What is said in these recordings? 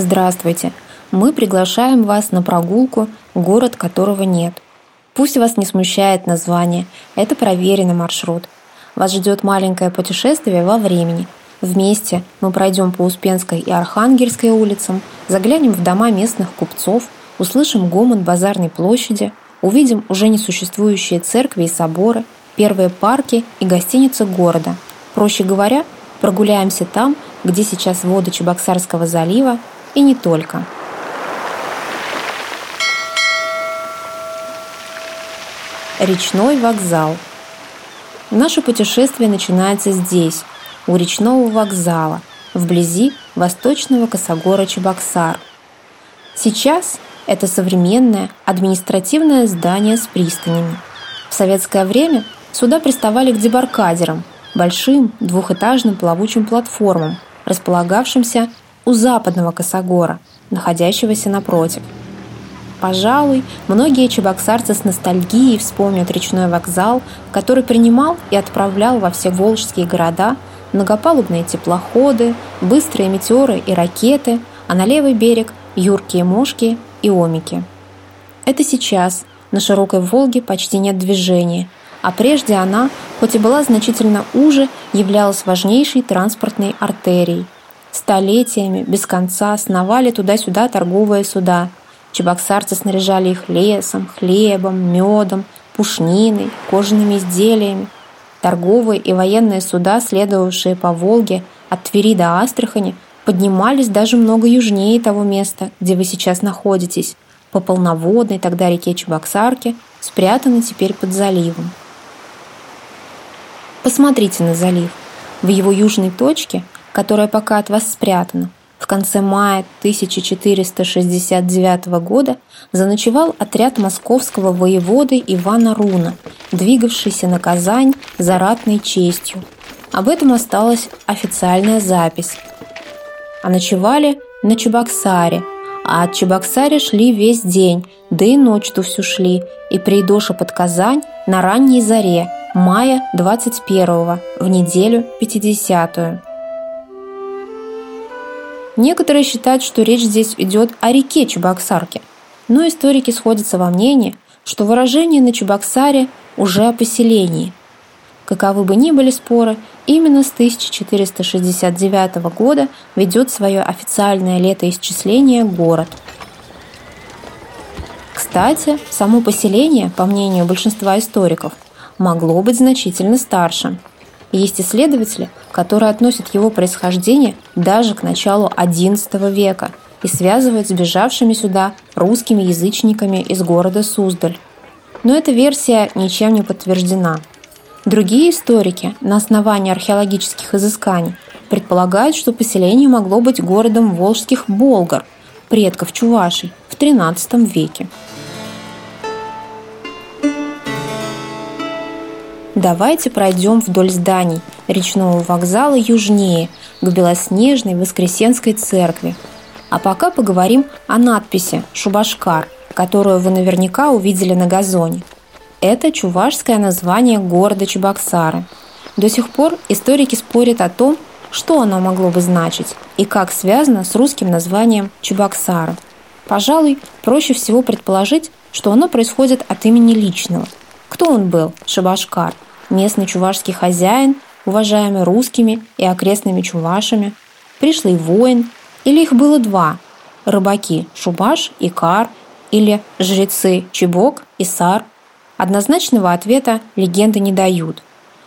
Здравствуйте! Мы приглашаем вас на прогулку «Город, которого нет». Пусть вас не смущает название, это проверенный маршрут. Вас ждет маленькое путешествие во времени. Вместе мы пройдем по Успенской и Архангельской улицам, заглянем в дома местных купцов, услышим гомон базарной площади, увидим уже несуществующие церкви и соборы, первые парки и гостиницы города. Проще говоря, прогуляемся там, где сейчас воды Чебоксарского залива и не только. Речной вокзал. Наше путешествие начинается здесь, у речного вокзала, вблизи восточного косогора Чебоксар. Сейчас это современное административное здание с пристанями. В советское время сюда приставали к дебаркадерам, большим двухэтажным плавучим платформам, располагавшимся у западного косогора, находящегося напротив – Пожалуй, многие чебоксарцы с ностальгией вспомнят речной вокзал, который принимал и отправлял во все волжские города многопалубные теплоходы, быстрые метеоры и ракеты, а на левый берег – юркие мошки и омики. Это сейчас на широкой Волге почти нет движения, а прежде она, хоть и была значительно уже, являлась важнейшей транспортной артерией. Столетиями без конца сновали туда-сюда торговые суда – Чебоксарцы снаряжали их лесом, хлебом, медом, пушниной, кожаными изделиями. Торговые и военные суда, следовавшие по Волге от Твери до Астрахани, поднимались даже много южнее того места, где вы сейчас находитесь, по полноводной тогда реке Чебоксарке, спрятанной теперь под заливом. Посмотрите на залив. В его южной точке, которая пока от вас спрятана, в конце мая 1469 года заночевал отряд московского воеводы Ивана Руна, двигавшийся на Казань за ратной честью. Об этом осталась официальная запись. А ночевали на Чебоксаре, а от Чебоксаре шли весь день, да и ночь ту всю шли, и придоша под Казань на ранней заре, мая 21 в неделю 50-ю. Некоторые считают, что речь здесь идет о реке Чебоксарке, но историки сходятся во мнении, что выражение на Чебоксаре уже о поселении. Каковы бы ни были споры, именно с 1469 года ведет свое официальное летоисчисление город. Кстати, само поселение, по мнению большинства историков, могло быть значительно старше – есть исследователи, которые относят его происхождение даже к началу XI века и связывают с бежавшими сюда русскими язычниками из города Суздаль. Но эта версия ничем не подтверждена. Другие историки на основании археологических изысканий предполагают, что поселение могло быть городом волжских болгар, предков чувашей, в XIII веке. Давайте пройдем вдоль зданий речного вокзала южнее, к Белоснежной Воскресенской церкви. А пока поговорим о надписи «Шубашкар», которую вы наверняка увидели на газоне. Это чувашское название города Чебоксары. До сих пор историки спорят о том, что оно могло бы значить и как связано с русским названием Чебоксары. Пожалуй, проще всего предположить, что оно происходит от имени личного. Кто он был, Шабашкар? Местный чувашский хозяин, уважаемый русскими и окрестными чувашами, пришлый воин, или их было два – рыбаки Шубаш и Кар, или жрецы Чебок и Сар. Однозначного ответа легенды не дают.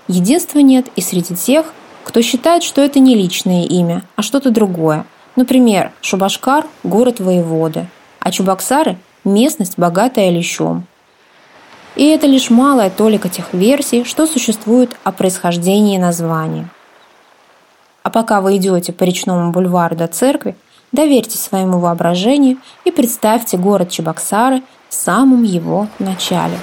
Единства нет и среди тех, кто считает, что это не личное имя, а что-то другое. Например, Шубашкар – город воеводы, а Чубаксары – местность, богатая лещом. И это лишь малая толика тех версий, что существует о происхождении названия. А пока вы идете по речному бульвару до церкви, доверьте своему воображению и представьте город Чебоксары в самом его начале.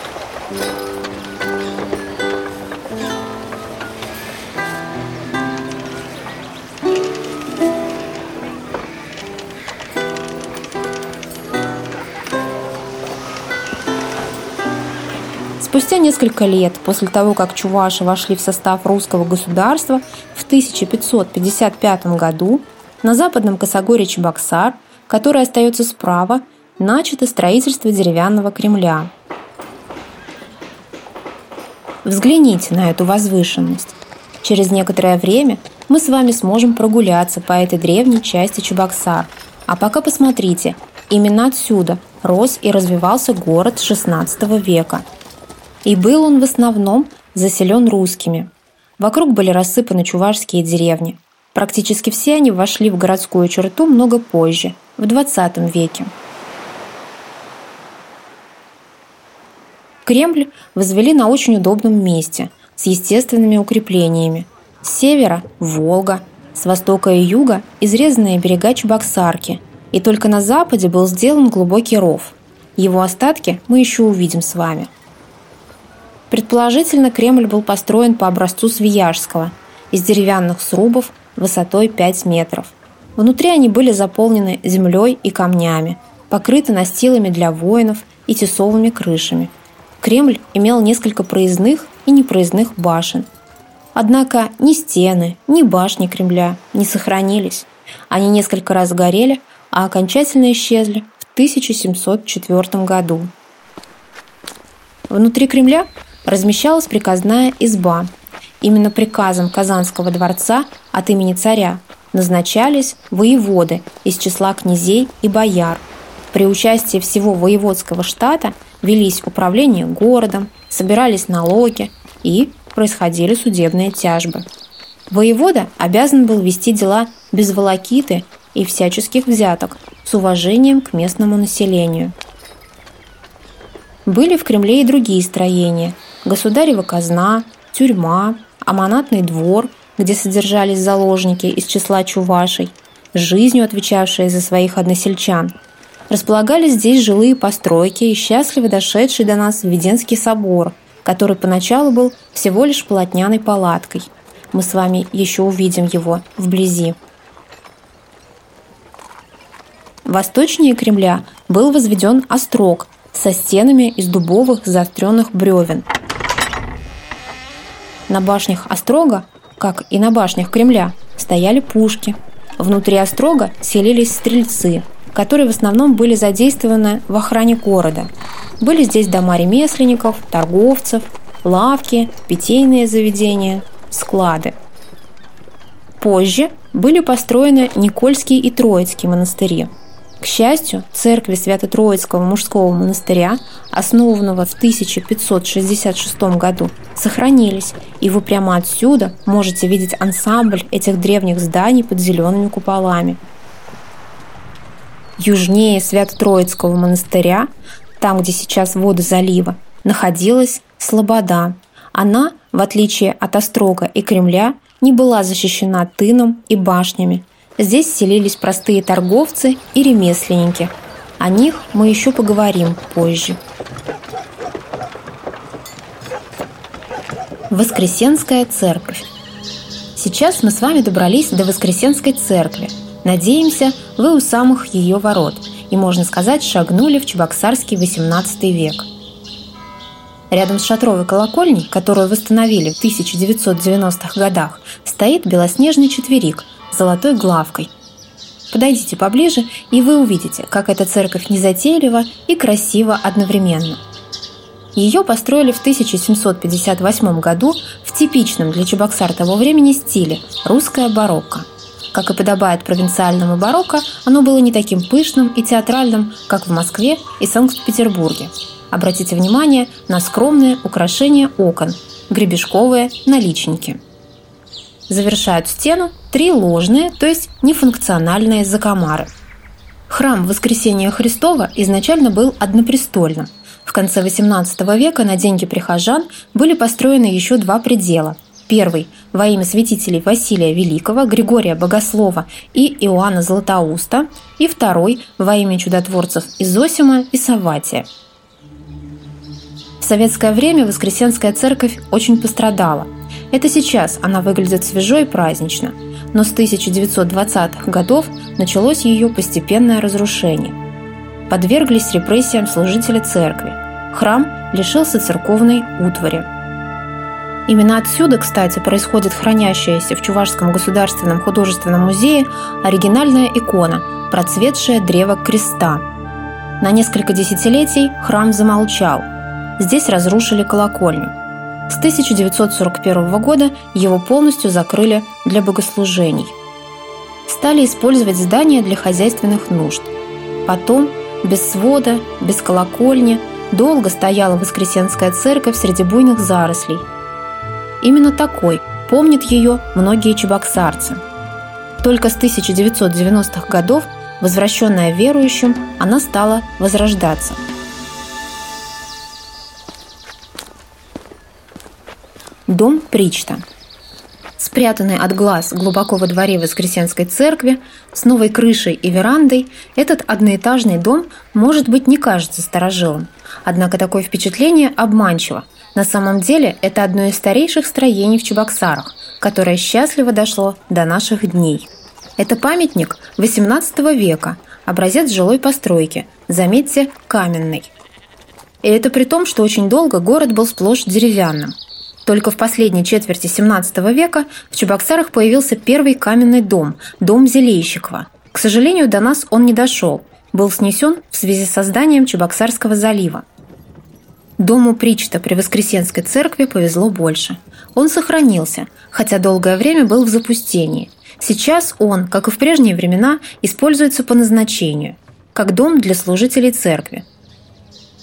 Спустя несколько лет после того, как чуваши вошли в состав русского государства в 1555 году, на западном косогоре Чебоксар которая остается справа, начато строительство деревянного Кремля. Взгляните на эту возвышенность. Через некоторое время мы с вами сможем прогуляться по этой древней части Чебоксар. А пока посмотрите, именно отсюда рос и развивался город XVI века. И был он в основном заселен русскими. Вокруг были рассыпаны чувашские деревни. Практически все они вошли в городскую черту много позже, в XX веке. Кремль возвели на очень удобном месте, с естественными укреплениями. С севера – Волга, с востока и юга – изрезанные берега Чебоксарки, и только на западе был сделан глубокий ров. Его остатки мы еще увидим с вами – Предположительно, Кремль был построен по образцу Свияжского, из деревянных срубов высотой 5 метров. Внутри они были заполнены землей и камнями, покрыты настилами для воинов и тесовыми крышами. Кремль имел несколько проездных и непроездных башен. Однако ни стены, ни башни Кремля не сохранились. Они несколько раз горели, а окончательно исчезли в 1704 году. Внутри Кремля размещалась приказная изба. Именно приказом Казанского дворца от имени царя назначались воеводы из числа князей и бояр. При участии всего воеводского штата велись управление городом, собирались налоги и происходили судебные тяжбы. Воевода обязан был вести дела без волокиты и всяческих взяток, с уважением к местному населению. Были в Кремле и другие строения – государева казна, тюрьма, аманатный двор, где содержались заложники из числа чувашей, жизнью отвечавшие за своих односельчан. Располагались здесь жилые постройки и счастливо дошедший до нас Введенский собор, который поначалу был всего лишь полотняной палаткой. Мы с вами еще увидим его вблизи. Восточнее Кремля был возведен острог со стенами из дубовых заостренных бревен – на башнях Острога, как и на башнях Кремля, стояли пушки. Внутри Острога селились стрельцы, которые в основном были задействованы в охране города. Были здесь дома ремесленников, торговцев, лавки, питейные заведения, склады. Позже были построены Никольский и Троицкий монастыри – к счастью, церкви Свято-Троицкого мужского монастыря, основанного в 1566 году, сохранились, и вы прямо отсюда можете видеть ансамбль этих древних зданий под зелеными куполами. Южнее Свято-Троицкого монастыря, там, где сейчас воды залива, находилась Слобода. Она, в отличие от Острога и Кремля, не была защищена тыном и башнями, Здесь селились простые торговцы и ремесленники. О них мы еще поговорим позже. Воскресенская церковь. Сейчас мы с вами добрались до Воскресенской церкви. Надеемся, вы у самых ее ворот и, можно сказать, шагнули в Чебоксарский XVIII век. Рядом с шатровой колокольней, которую восстановили в 1990-х годах, стоит белоснежный четверик – золотой главкой. Подойдите поближе, и вы увидите, как эта церковь незатейлива и красива одновременно. Ее построили в 1758 году в типичном для Чебоксар того времени стиле – русская барокко. Как и подобает провинциальному барокко, оно было не таким пышным и театральным, как в Москве и Санкт-Петербурге. Обратите внимание на скромные украшения окон – гребешковые наличники – завершают стену три ложные, то есть нефункциональные закомары. Храм Воскресения Христова изначально был однопрестольным. В конце XVIII века на деньги прихожан были построены еще два предела. Первый – во имя святителей Василия Великого, Григория Богослова и Иоанна Златоуста, и второй – во имя чудотворцев Изосима и Саватия. В советское время Воскресенская церковь очень пострадала – это сейчас она выглядит свежо и празднично, но с 1920-х годов началось ее постепенное разрушение. Подверглись репрессиям служители церкви. Храм лишился церковной утвари. Именно отсюда, кстати, происходит хранящаяся в Чувашском государственном художественном музее оригинальная икона «Процветшее древо креста». На несколько десятилетий храм замолчал. Здесь разрушили колокольню. С 1941 года его полностью закрыли для богослужений. Стали использовать здание для хозяйственных нужд. Потом, без свода, без колокольни, долго стояла Воскресенская церковь среди буйных зарослей – Именно такой помнят ее многие чебоксарцы. Только с 1990-х годов, возвращенная верующим, она стала возрождаться. Дом Причта Спрятанный от глаз глубоко во дворе Воскресенской церкви, с новой крышей и верандой, этот одноэтажный дом, может быть, не кажется старожилом. Однако такое впечатление обманчиво – на самом деле это одно из старейших строений в Чебоксарах, которое счастливо дошло до наших дней. Это памятник XVIII века, образец жилой постройки, заметьте, каменный. И это при том, что очень долго город был сплошь деревянным. Только в последней четверти XVII века в Чебоксарах появился первый каменный дом – дом Зелейщикова. К сожалению, до нас он не дошел, был снесен в связи с созданием Чебоксарского залива. Дому Причта при Воскресенской церкви повезло больше. Он сохранился, хотя долгое время был в запустении. Сейчас он, как и в прежние времена, используется по назначению, как дом для служителей церкви.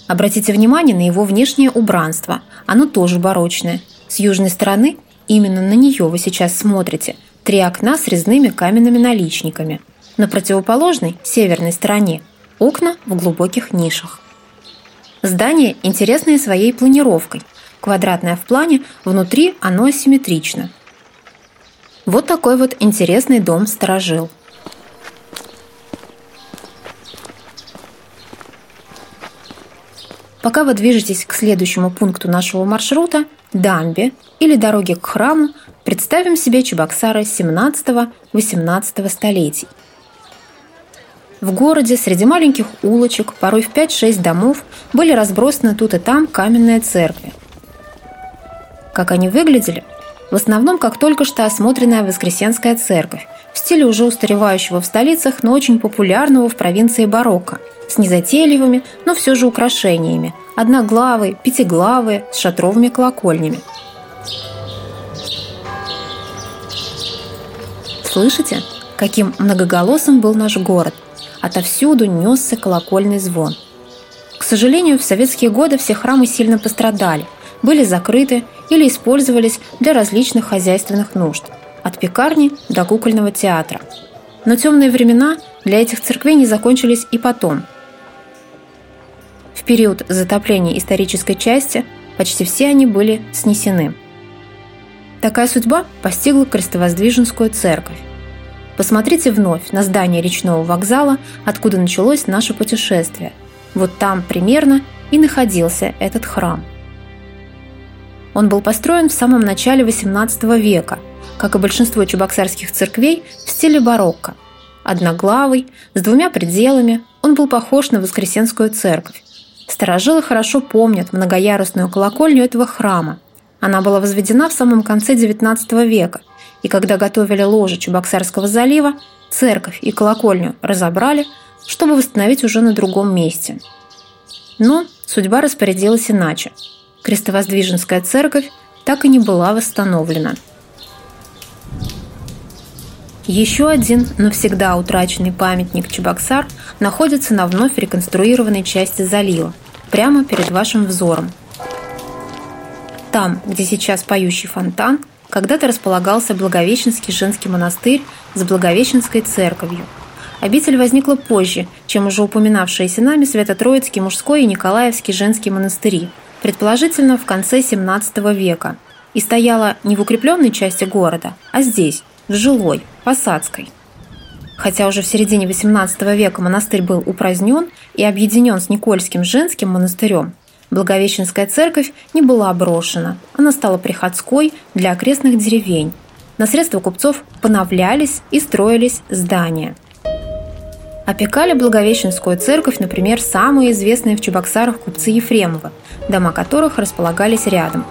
Обратите внимание на его внешнее убранство. Оно тоже барочное. С южной стороны, именно на нее вы сейчас смотрите, три окна с резными каменными наличниками. На противоположной, северной стороне, окна в глубоких нишах. Здание интересное своей планировкой. Квадратное в плане, внутри оно асимметрично. Вот такой вот интересный дом сторожил. Пока вы движетесь к следующему пункту нашего маршрута, дамбе или дороге к храму, представим себе Чебоксары 17-18 столетий – в городе среди маленьких улочек, порой в 5-6 домов, были разбросаны тут и там каменные церкви. Как они выглядели? В основном, как только что осмотренная Воскресенская церковь, в стиле уже устаревающего в столицах, но очень популярного в провинции барокко, с незатейливыми, но все же украшениями, одноглавые, пятиглавые, с шатровыми колокольнями. Слышите, каким многоголосым был наш город – Отовсюду несся колокольный звон. К сожалению, в советские годы все храмы сильно пострадали, были закрыты или использовались для различных хозяйственных нужд, от пекарни до кукольного театра. Но темные времена для этих церквей не закончились и потом. В период затопления исторической части почти все они были снесены. Такая судьба постигла Крестовоздвиженскую церковь. Посмотрите вновь на здание речного вокзала, откуда началось наше путешествие. Вот там примерно и находился этот храм. Он был построен в самом начале XVIII века, как и большинство чебоксарских церквей в стиле барокко. Одноглавый, с двумя пределами, он был похож на Воскресенскую церковь. Старожилы хорошо помнят многоярусную колокольню этого храма. Она была возведена в самом конце XIX века и когда готовили ложе Чебоксарского залива, церковь и колокольню разобрали, чтобы восстановить уже на другом месте. Но судьба распорядилась иначе. Крестовоздвиженская церковь так и не была восстановлена. Еще один навсегда утраченный памятник Чебоксар находится на вновь реконструированной части залива, прямо перед вашим взором. Там, где сейчас поющий фонтан, когда-то располагался Благовещенский женский монастырь с Благовещенской церковью. Обитель возникла позже, чем уже упоминавшиеся нами Свято-Троицкий мужской и Николаевский женский монастыри, предположительно в конце XVII века, и стояла не в укрепленной части города, а здесь, в жилой, посадской. Хотя уже в середине XVIII века монастырь был упразднен и объединен с Никольским женским монастырем, Благовещенская церковь не была брошена, она стала приходской для окрестных деревень. На средства купцов поновлялись и строились здания. Опекали Благовещенскую церковь, например, самые известные в Чебоксарах купцы Ефремова, дома которых располагались рядом.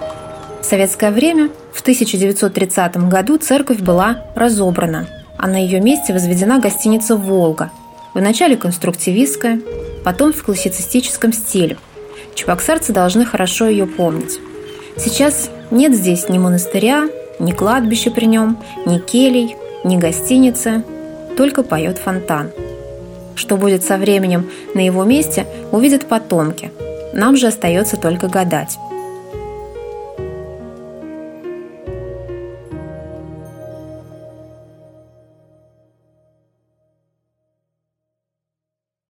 Советское время, в 1930 году, церковь была разобрана, а на ее месте возведена гостиница «Волга», вначале конструктивистская, потом в классицистическом стиле. Чебоксарцы должны хорошо ее помнить. Сейчас нет здесь ни монастыря, ни кладбища при нем, ни келей, ни гостиницы, только поет фонтан. Что будет со временем на его месте, увидят потомки. Нам же остается только гадать.